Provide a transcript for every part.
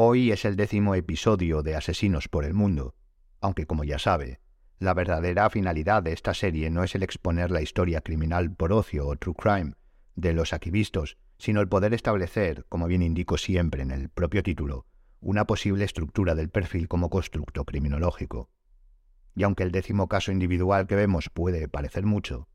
Hoy es el décimo episodio de Asesinos por el Mundo, aunque como ya sabe, la verdadera finalidad de esta serie no es el exponer la historia criminal por ocio o true crime de los aquí vistos, sino el poder establecer, como bien indico siempre en el propio título, una posible estructura del perfil como constructo criminológico. Y aunque el décimo caso individual que vemos puede parecer mucho,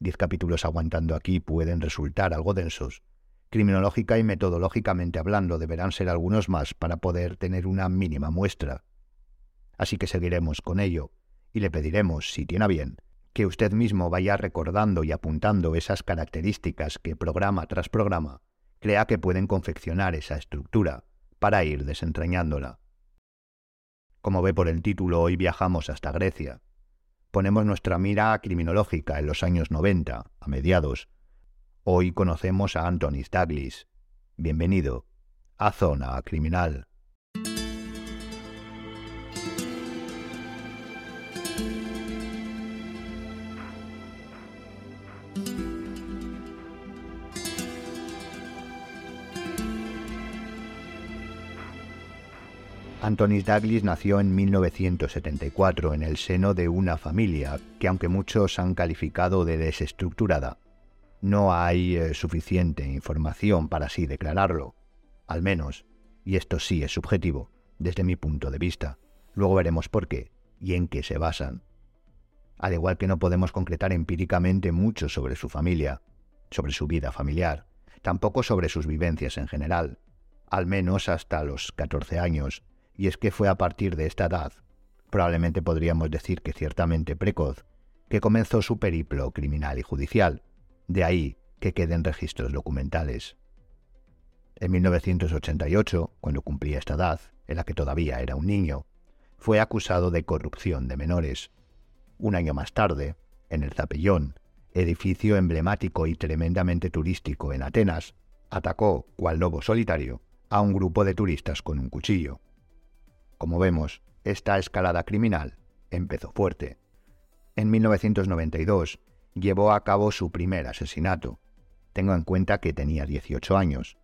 diez capítulos aguantando aquí pueden resultar algo densos, criminológica y metodológicamente hablando deberán ser algunos más para poder tener una mínima muestra. Así que seguiremos con ello, y le pediremos, si tiene bien, que usted mismo vaya recordando y apuntando esas características que programa tras programa crea que pueden confeccionar esa estructura para ir desentrañándola. Como ve por el título, hoy viajamos hasta Grecia. Ponemos nuestra mira criminológica en los años 90, a mediados. Hoy conocemos a Antonis Douglas. Bienvenido a Zona Criminal. Antonis Douglas nació en 1974 en el seno de una familia que aunque muchos han calificado de desestructurada, no hay eh, suficiente información para así declararlo, al menos, y esto sí es subjetivo, desde mi punto de vista. Luego veremos por qué y en qué se basan. Al igual que no podemos concretar empíricamente mucho sobre su familia, sobre su vida familiar, tampoco sobre sus vivencias en general, al menos hasta los 14 años, y es que fue a partir de esta edad, probablemente podríamos decir que ciertamente precoz, que comenzó su periplo criminal y judicial, de ahí que queden registros documentales. En 1988, cuando cumplía esta edad, en la que todavía era un niño, fue acusado de corrupción de menores. Un año más tarde, en el Zapellón, edificio emblemático y tremendamente turístico en Atenas, atacó, cual lobo solitario, a un grupo de turistas con un cuchillo. Como vemos, esta escalada criminal empezó fuerte. En 1992 llevó a cabo su primer asesinato. Tengo en cuenta que tenía 18 años.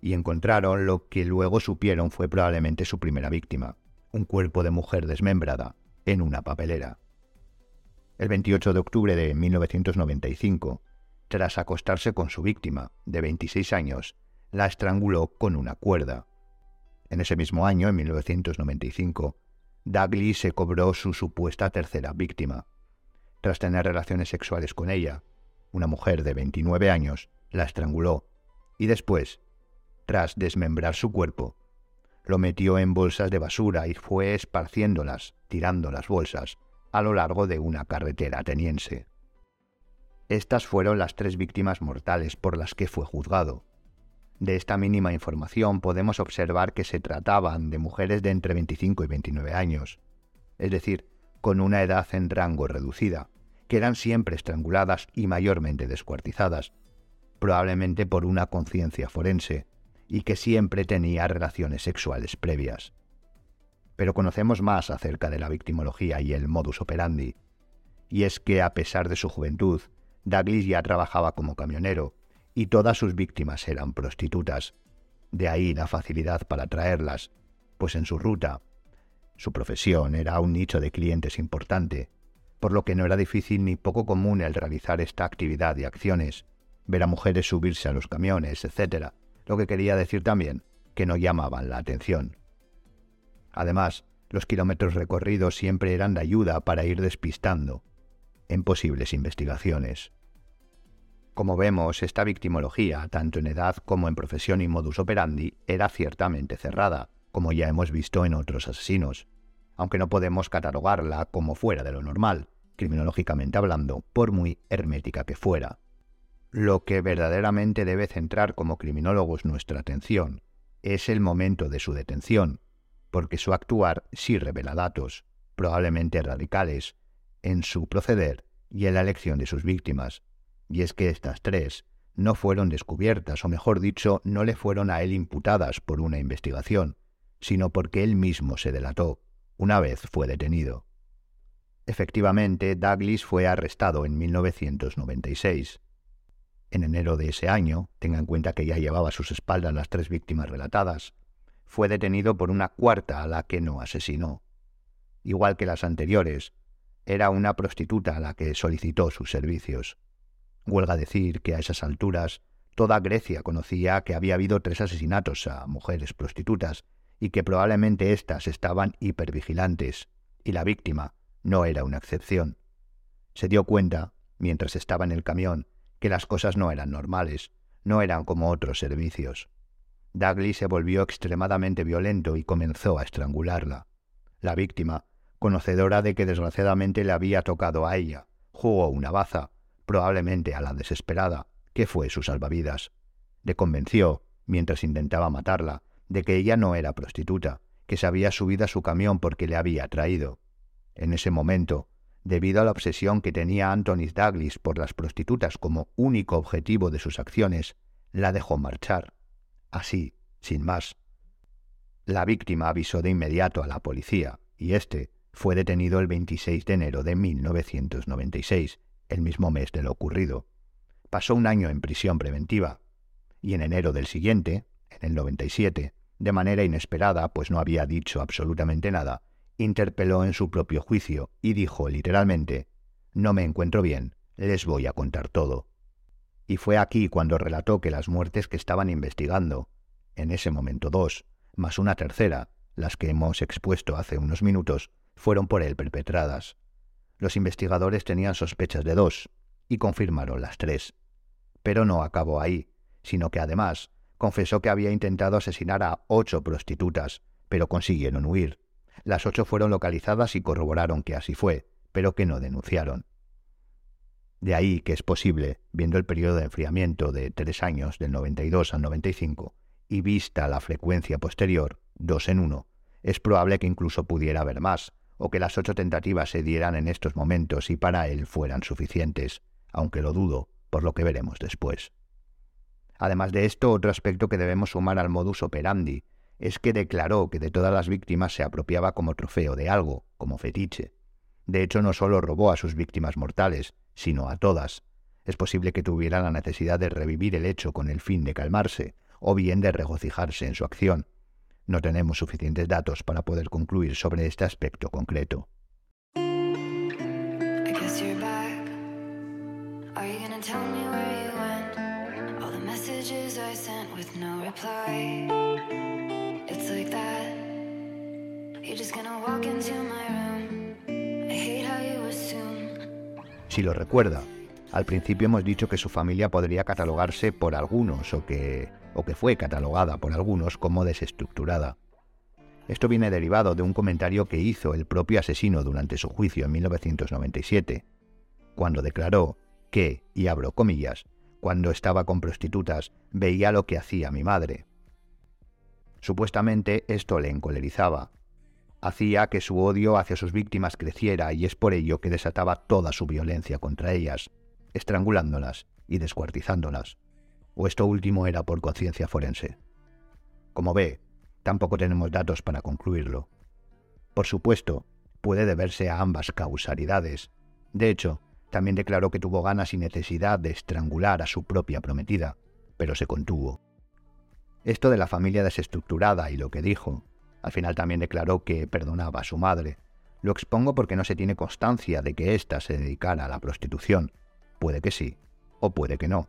Y encontraron lo que luego supieron fue probablemente su primera víctima, un cuerpo de mujer desmembrada, en una papelera. El 28 de octubre de 1995, tras acostarse con su víctima, de 26 años, la estranguló con una cuerda. En ese mismo año, en 1995, Douglas se cobró su supuesta tercera víctima. Tras tener relaciones sexuales con ella, una mujer de 29 años la estranguló y después, tras desmembrar su cuerpo, lo metió en bolsas de basura y fue esparciéndolas, tirando las bolsas, a lo largo de una carretera ateniense. Estas fueron las tres víctimas mortales por las que fue juzgado. De esta mínima información podemos observar que se trataban de mujeres de entre 25 y 29 años, es decir, con una edad en rango reducida, que eran siempre estranguladas y mayormente descuartizadas, probablemente por una conciencia forense, y que siempre tenía relaciones sexuales previas. Pero conocemos más acerca de la victimología y el modus operandi, y es que a pesar de su juventud, Douglas ya trabajaba como camionero, y todas sus víctimas eran prostitutas. De ahí la facilidad para traerlas, pues en su ruta, su profesión era un nicho de clientes importante, por lo que no era difícil ni poco común el realizar esta actividad y acciones, ver a mujeres subirse a los camiones, etc., lo que quería decir también que no llamaban la atención. Además, los kilómetros recorridos siempre eran de ayuda para ir despistando en posibles investigaciones. Como vemos, esta victimología, tanto en edad como en profesión y modus operandi, era ciertamente cerrada, como ya hemos visto en otros asesinos, aunque no podemos catalogarla como fuera de lo normal, criminológicamente hablando, por muy hermética que fuera. Lo que verdaderamente debe centrar como criminólogos nuestra atención es el momento de su detención, porque su actuar sí revela datos, probablemente radicales, en su proceder y en la elección de sus víctimas, y es que estas tres no fueron descubiertas, o mejor dicho, no le fueron a él imputadas por una investigación, sino porque él mismo se delató, una vez fue detenido. Efectivamente, Douglas fue arrestado en 1996. En enero de ese año, tenga en cuenta que ya llevaba a sus espaldas las tres víctimas relatadas, fue detenido por una cuarta a la que no asesinó. Igual que las anteriores, era una prostituta a la que solicitó sus servicios. Huelga decir que a esas alturas toda Grecia conocía que había habido tres asesinatos a mujeres prostitutas y que probablemente éstas estaban hipervigilantes, y la víctima no era una excepción. Se dio cuenta, mientras estaba en el camión, que las cosas no eran normales, no eran como otros servicios. Douglas se volvió extremadamente violento y comenzó a estrangularla. La víctima, conocedora de que desgraciadamente le había tocado a ella, jugó una baza, probablemente a la desesperada, que fue su salvavidas. Le convenció, mientras intentaba matarla, de que ella no era prostituta, que se había subido a su camión porque le había traído. En ese momento, debido a la obsesión que tenía Anthony Douglas por las prostitutas como único objetivo de sus acciones, la dejó marchar. Así, sin más. La víctima avisó de inmediato a la policía, y éste fue detenido el 26 de enero de 1996, el mismo mes de lo ocurrido. Pasó un año en prisión preventiva, y en enero del siguiente, en el 97, de manera inesperada, pues no había dicho absolutamente nada, interpeló en su propio juicio y dijo literalmente No me encuentro bien, les voy a contar todo. Y fue aquí cuando relató que las muertes que estaban investigando, en ese momento dos, más una tercera, las que hemos expuesto hace unos minutos, fueron por él perpetradas. Los investigadores tenían sospechas de dos, y confirmaron las tres. Pero no acabó ahí, sino que además confesó que había intentado asesinar a ocho prostitutas, pero consiguieron huir. Las ocho fueron localizadas y corroboraron que así fue, pero que no denunciaron. De ahí que es posible, viendo el periodo de enfriamiento de tres años, del 92 al 95, y vista la frecuencia posterior, dos en uno, es probable que incluso pudiera haber más, o que las ocho tentativas se dieran en estos momentos y para él fueran suficientes, aunque lo dudo, por lo que veremos después. Además de esto, otro aspecto que debemos sumar al modus operandi es que declaró que de todas las víctimas se apropiaba como trofeo de algo, como fetiche. De hecho, no solo robó a sus víctimas mortales, sino a todas. Es posible que tuviera la necesidad de revivir el hecho con el fin de calmarse, o bien de regocijarse en su acción. No tenemos suficientes datos para poder concluir sobre este aspecto concreto. Si lo recuerda, al principio hemos dicho que su familia podría catalogarse por algunos o que, o que fue catalogada por algunos como desestructurada. Esto viene derivado de un comentario que hizo el propio asesino durante su juicio en 1997, cuando declaró que, y abro comillas, cuando estaba con prostitutas veía lo que hacía mi madre. Supuestamente esto le encolerizaba, hacía que su odio hacia sus víctimas creciera y es por ello que desataba toda su violencia contra ellas, estrangulándolas y descuartizándolas. O esto último era por conciencia forense. Como ve, tampoco tenemos datos para concluirlo. Por supuesto, puede deberse a ambas causalidades. De hecho, también declaró que tuvo ganas y necesidad de estrangular a su propia prometida, pero se contuvo. Esto de la familia desestructurada y lo que dijo, al final también declaró que perdonaba a su madre. Lo expongo porque no se tiene constancia de que ésta se dedicara a la prostitución. Puede que sí, o puede que no.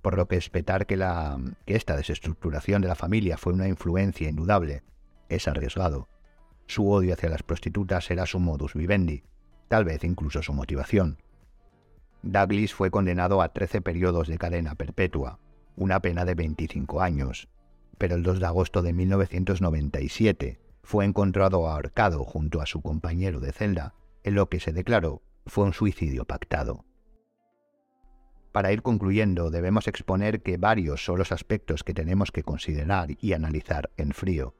Por lo que espetar que, la, que esta desestructuración de la familia fue una influencia indudable es arriesgado. Su odio hacia las prostitutas era su modus vivendi, tal vez incluso su motivación. Douglas fue condenado a 13 periodos de cadena perpetua, una pena de 25 años, pero el 2 de agosto de 1997 fue encontrado ahorcado junto a su compañero de celda, en lo que se declaró fue un suicidio pactado. Para ir concluyendo, debemos exponer que varios son los aspectos que tenemos que considerar y analizar en frío.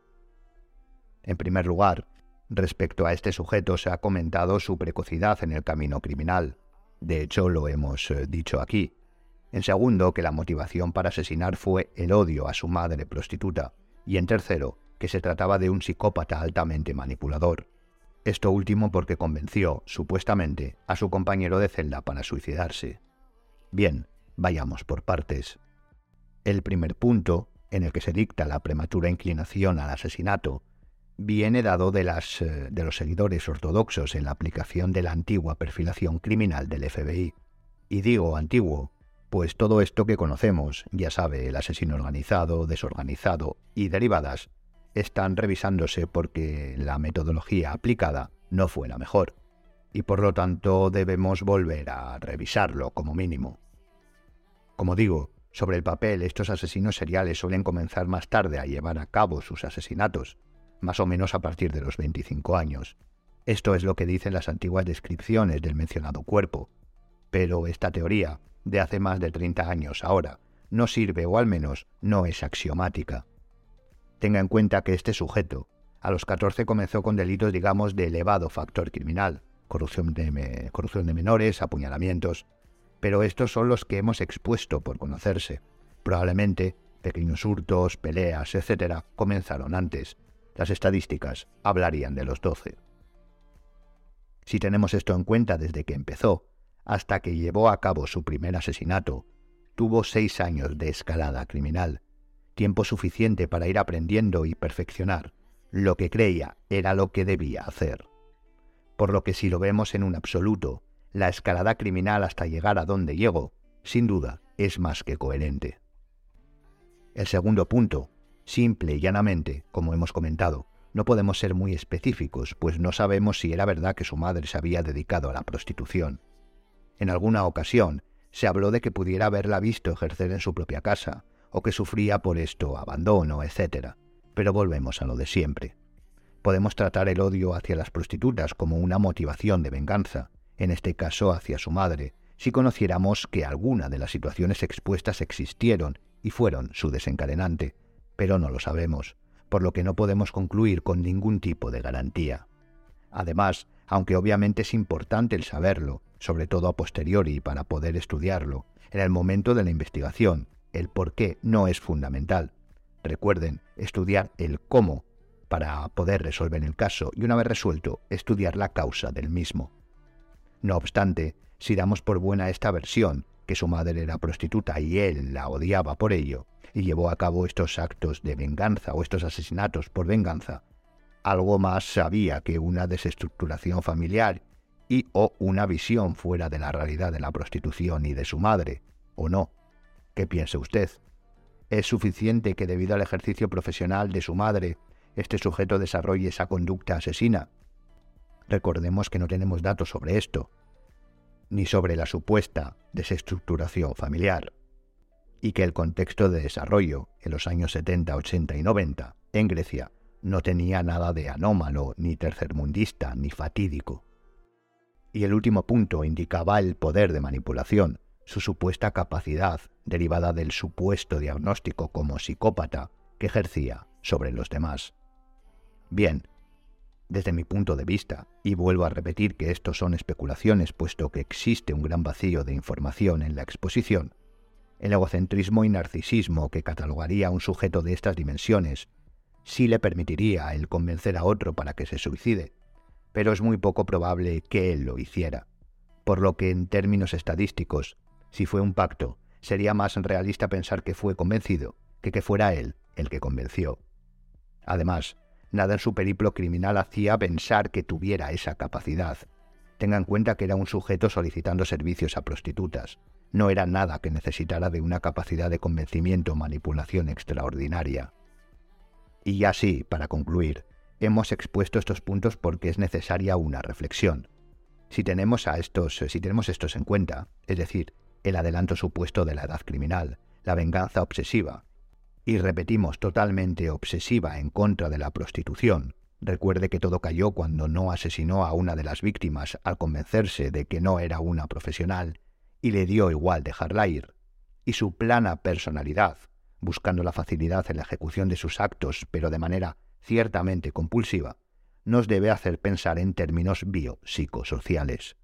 En primer lugar, respecto a este sujeto se ha comentado su precocidad en el camino criminal. De hecho, lo hemos eh, dicho aquí. En segundo, que la motivación para asesinar fue el odio a su madre prostituta. Y en tercero, que se trataba de un psicópata altamente manipulador. Esto último porque convenció, supuestamente, a su compañero de celda para suicidarse. Bien, vayamos por partes. El primer punto en el que se dicta la prematura inclinación al asesinato, viene dado de, las, eh, de los seguidores ortodoxos en la aplicación de la antigua perfilación criminal del FBI. Y digo antiguo, pues todo esto que conocemos, ya sabe, el asesino organizado, desorganizado y derivadas, están revisándose porque la metodología aplicada no fue la mejor, y por lo tanto debemos volver a revisarlo como mínimo. Como digo, sobre el papel estos asesinos seriales suelen comenzar más tarde a llevar a cabo sus asesinatos, más o menos a partir de los 25 años. Esto es lo que dicen las antiguas descripciones del mencionado cuerpo. Pero esta teoría, de hace más de 30 años ahora, no sirve o al menos no es axiomática. Tenga en cuenta que este sujeto, a los 14 comenzó con delitos digamos de elevado factor criminal, corrupción de, menores, apuñalamientos, pero estos son los que hemos expuesto por conocerse. Probablemente pequeños hurtos, peleas, etc., comenzaron antes. Las estadísticas hablarían de los 12. Si tenemos esto en cuenta desde que empezó hasta que llevó a cabo su primer asesinato, tuvo seis años de escalada criminal, tiempo suficiente para ir aprendiendo y perfeccionar lo que creía era lo que debía hacer. Por lo que si lo vemos en un absoluto, la escalada criminal hasta llegar a donde llegó, sin duda, es más que coherente. El segundo punto, simple y llanamente, como hemos comentado, no podemos ser muy específicos, pues no sabemos si era verdad que su madre se había dedicado a la prostitución. En alguna ocasión se habló de que pudiera haberla visto ejercer en su propia casa, o que sufría por esto abandono, etc. Pero volvemos a lo de siempre. Podemos tratar el odio hacia las prostitutas como una motivación de venganza, en este caso hacia su madre, si conociéramos que alguna de las situaciones expuestas existieron y fueron su desencadenante, pero no lo sabemos, por lo que no podemos concluir con ningún tipo de garantía. Además, aunque obviamente es importante el saberlo, sobre todo a posteriori para poder estudiarlo, en el momento de la investigación, el por qué no es fundamental. Recuerden, estudiar el cómo para poder resolver el caso y una vez resuelto, estudiar la causa del mismo. No obstante, si damos por buena esta versión, que su madre era prostituta y él la odiaba por ello, y llevó a cabo estos actos de venganza o estos asesinatos por venganza, algo más sabía que una desestructuración familiar y o una visión fuera de la realidad de la prostitución y de su madre, o no. ¿Qué piensa usted? ¿Es suficiente que debido al ejercicio profesional de su madre, este sujeto desarrolle esa conducta asesina? Recordemos que no tenemos datos sobre esto, ni sobre la supuesta desestructuración familiar, y que el contexto de desarrollo en los años 70, 80 y 90 en Grecia no tenía nada de anómalo, ni tercermundista, ni fatídico. Y el último punto indicaba el poder de manipulación, su supuesta capacidad derivada del supuesto diagnóstico como psicópata que ejercía sobre los demás. Bien, desde mi punto de vista, y vuelvo a repetir que esto son especulaciones puesto que existe un gran vacío de información en la exposición, el egocentrismo y narcisismo que catalogaría a un sujeto de estas dimensiones sí le permitiría el convencer a otro para que se suicide, pero es muy poco probable que él lo hiciera, por lo que en términos estadísticos si fue un pacto, sería más realista pensar que fue convencido que que fuera él el que convenció. Además, nada en su periplo criminal hacía pensar que tuviera esa capacidad. Tenga en cuenta que era un sujeto solicitando servicios a prostitutas. No era nada que necesitara de una capacidad de convencimiento o manipulación extraordinaria. Y ya sí, para concluir, hemos expuesto estos puntos porque es necesaria una reflexión. Si tenemos a estos, si tenemos estos en cuenta, es decir, el adelanto supuesto de la edad criminal, la venganza obsesiva, y repetimos totalmente obsesiva en contra de la prostitución. Recuerde que todo cayó cuando no asesinó a una de las víctimas al convencerse de que no era una profesional y le dio igual dejarla ir, y su plana personalidad, buscando la facilidad en la ejecución de sus actos, pero de manera ciertamente compulsiva, nos debe hacer pensar en términos biopsicosociales.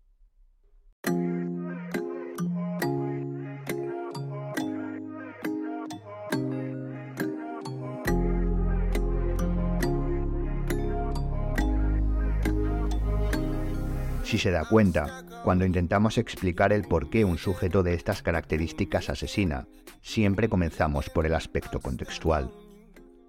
Si se da cuenta, cuando intentamos explicar el por qué un sujeto de estas características asesina, siempre comenzamos por el aspecto contextual.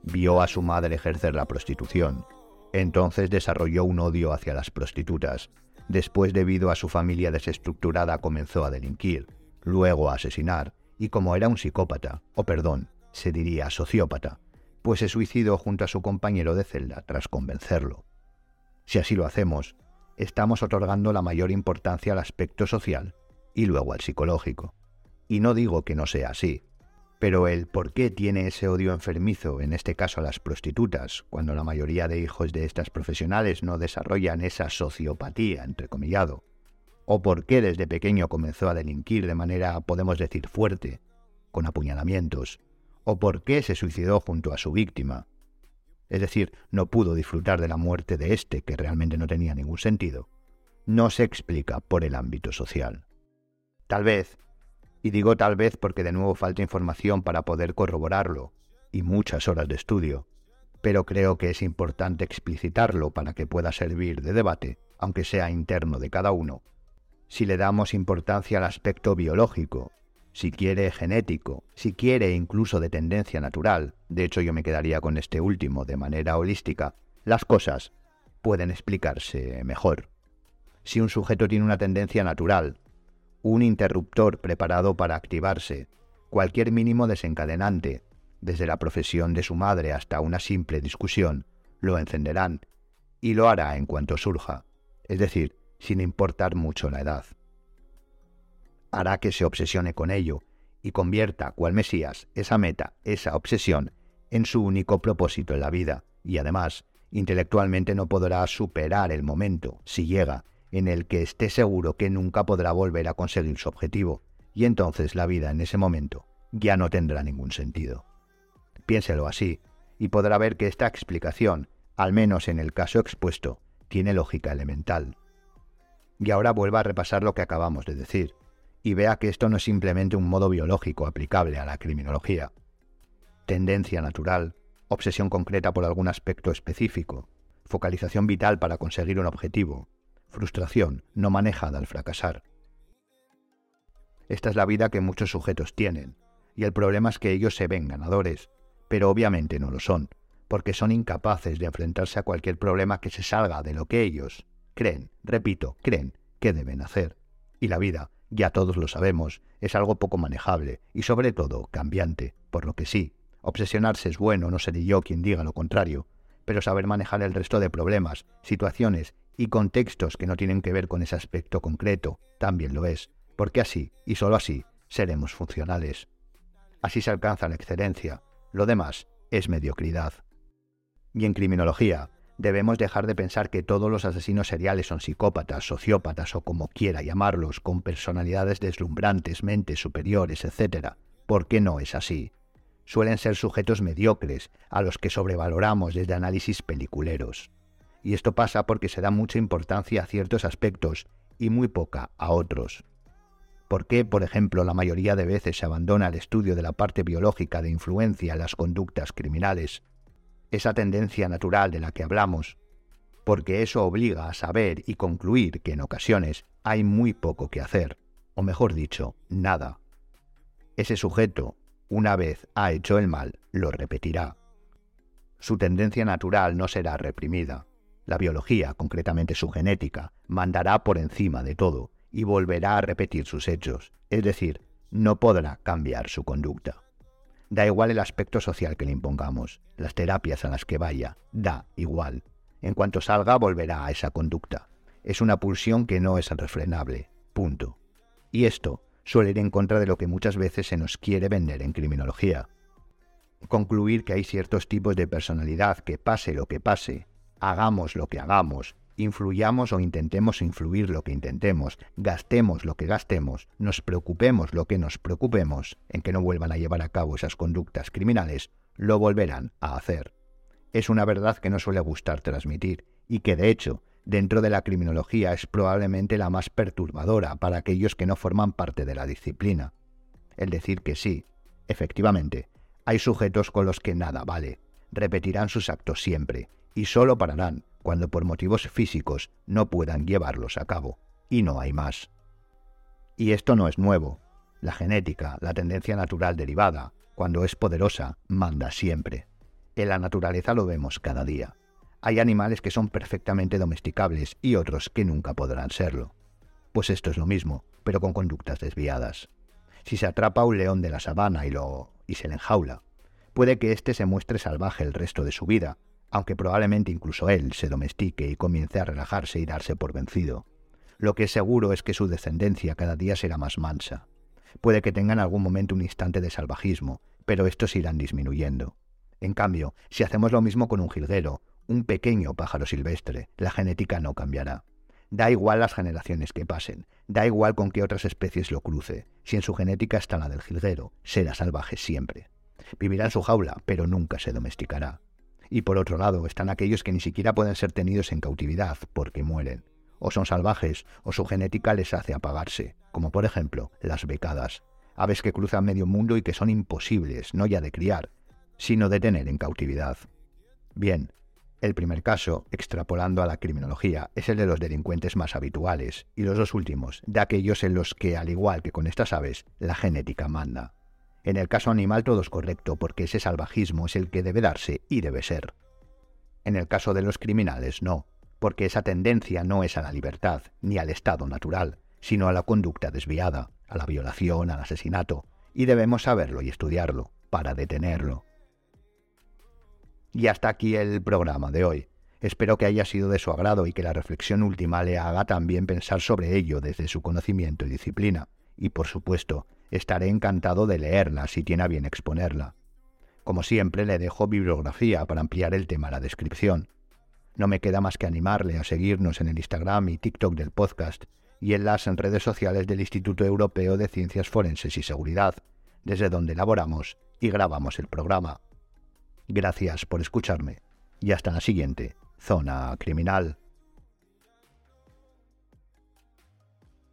Vio a su madre ejercer la prostitución, entonces desarrolló un odio hacia las prostitutas. Después, debido a su familia desestructurada, comenzó a delinquir, luego a asesinar, y como era un psicópata, o perdón, se diría sociópata, pues se suicidó junto a su compañero de celda tras convencerlo. Si así lo hacemos, estamos otorgando la mayor importancia al aspecto social y luego al psicológico. Y no digo que no sea así, pero el por qué tiene ese odio enfermizo, en este caso a las prostitutas, cuando la mayoría de hijos de estas profesionales no desarrollan esa sociopatía, entrecomillado, o por qué desde pequeño comenzó a delinquir de manera, podemos decir, fuerte, con apuñalamientos, o por qué se suicidó junto a su víctima. Es decir, no pudo disfrutar de la muerte de éste, que realmente no tenía ningún sentido. No se explica por el ámbito social. Tal vez, y digo tal vez porque de nuevo falta información para poder corroborarlo, y muchas horas de estudio, pero creo que es importante explicitarlo para que pueda servir de debate, aunque sea interno de cada uno, si le damos importancia al aspecto biológico, si quiere genético, si quiere incluso de tendencia natural, de hecho yo me quedaría con este último de manera holística, las cosas pueden explicarse mejor. Si un sujeto tiene una tendencia natural, un interruptor preparado para activarse, cualquier mínimo desencadenante, desde la profesión de su madre hasta una simple discusión, lo encenderán y lo hará en cuanto surja. Es decir, sin importar mucho la edad. Hará que se obsesione con ello y convierta, cual Mesías, esa meta, esa obsesión, en su único propósito en la vida, y además, intelectualmente no podrá superar el momento, si llega, en el que esté seguro que nunca podrá volver a conseguir su objetivo, y entonces la vida en ese momento ya no tendrá ningún sentido. Piénselo así, y podrá ver que esta explicación, al menos en el caso expuesto, tiene lógica elemental. Y ahora vuelva a repasar lo que acabamos de decir, y vea que esto no es simplemente un modo biológico aplicable a la criminología. Tendencia natural, obsesión concreta por algún aspecto específico, focalización vital para conseguir un objetivo, frustración no manejada al fracasar. Esta es la vida que muchos sujetos tienen, y el problema es que ellos se ven ganadores, pero obviamente no lo son, porque son incapaces de enfrentarse a cualquier problema que se salga de lo que ellos, creen, repito, creen que deben hacer. Y la vida, ya todos lo sabemos, es algo poco manejable y sobre todo cambiante, por lo que sí, obsesionarse es bueno, no seré yo quien diga lo contrario, pero saber manejar el resto de problemas, situaciones y contextos que no tienen que ver con ese aspecto concreto también lo es, porque así, y sólo así, seremos funcionales. Así se alcanza la excelencia, lo demás es mediocridad. Y en criminología, Debemos dejar de pensar que todos los asesinos seriales son psicópatas, sociópatas o como quiera llamarlos, con personalidades deslumbrantes, mentes superiores, etc. ¿Por qué no es así? Suelen ser sujetos mediocres, a los que sobrevaloramos desde análisis peliculeros. Y esto pasa porque se da mucha importancia a ciertos aspectos y muy poca a otros. ¿Por qué, por ejemplo, la mayoría de veces se abandona el estudio de la parte biológica de influencia en las conductas criminales esa tendencia natural de la que hablamos, porque eso obliga a saber y concluir que en ocasiones hay muy poco que hacer, o mejor dicho, nada. Ese sujeto, una vez ha hecho el mal, lo repetirá. Su tendencia natural no será reprimida. La biología, concretamente su genética, mandará por encima de todo y volverá a repetir sus hechos, es decir, no podrá cambiar su conducta. Da igual el aspecto social que le impongamos, las terapias a las que vaya, da igual. En cuanto salga volverá a esa conducta. Es una pulsión que no es refrenable. Punto. Y esto suele ir en contra de lo que muchas veces se nos quiere vender en criminología. Concluir que hay ciertos tipos de personalidad que pase lo que pase, hagamos lo que hagamos, influyamos o intentemos influir lo que intentemos, gastemos lo que gastemos, nos preocupemos lo que nos preocupemos en que no vuelvan a llevar a cabo esas conductas criminales, lo volverán a hacer. Es una verdad que no suele gustar transmitir y que de hecho dentro de la criminología es probablemente la más perturbadora para aquellos que no forman parte de la disciplina. El decir que sí, efectivamente, hay sujetos con los que nada vale, repetirán sus actos siempre y solo pararán cuando por motivos físicos no puedan llevarlos a cabo, y no hay más. Y esto no es nuevo. La genética, la tendencia natural derivada, cuando es poderosa, manda siempre. En la naturaleza lo vemos cada día. Hay animales que son perfectamente domesticables y otros que nunca podrán serlo. Pues esto es lo mismo, pero con conductas desviadas. Si se atrapa a un león de la sabana y, lo, y se le enjaula, puede que éste se muestre salvaje el resto de su vida, aunque probablemente incluso él se domestique y comience a relajarse y darse por vencido. Lo que es seguro es que su descendencia cada día será más mansa. Puede que tenga en algún momento un instante de salvajismo, pero estos irán disminuyendo. En cambio, si hacemos lo mismo con un jilguero, un pequeño pájaro silvestre, la genética no cambiará. Da igual las generaciones que pasen, da igual con qué otras especies lo cruce, si en su genética está la del jilguero, será salvaje siempre. Vivirá en su jaula, pero nunca se domesticará. Y por otro lado están aquellos que ni siquiera pueden ser tenidos en cautividad porque mueren. O son salvajes, o su genética les hace apagarse, como por ejemplo las becadas, aves que cruzan medio mundo y que son imposibles, no ya de criar, sino de tener en cautividad. Bien, el primer caso, extrapolando a la criminología, es el de los delincuentes más habituales, y los dos últimos, de aquellos en los que, al igual que con estas aves, la genética manda. En el caso animal todo es correcto porque ese salvajismo es el que debe darse y debe ser. En el caso de los criminales no, porque esa tendencia no es a la libertad ni al estado natural, sino a la conducta desviada, a la violación, al asesinato, y debemos saberlo y estudiarlo para detenerlo. Y hasta aquí el programa de hoy. Espero que haya sido de su agrado y que la reflexión última le haga también pensar sobre ello desde su conocimiento y disciplina. Y por supuesto, estaré encantado de leerla si tiene a bien exponerla. Como siempre, le dejo bibliografía para ampliar el tema a la descripción. No me queda más que animarle a seguirnos en el Instagram y TikTok del podcast y en las redes sociales del Instituto Europeo de Ciencias Forenses y Seguridad, desde donde elaboramos y grabamos el programa. Gracias por escucharme y hasta la siguiente Zona Criminal.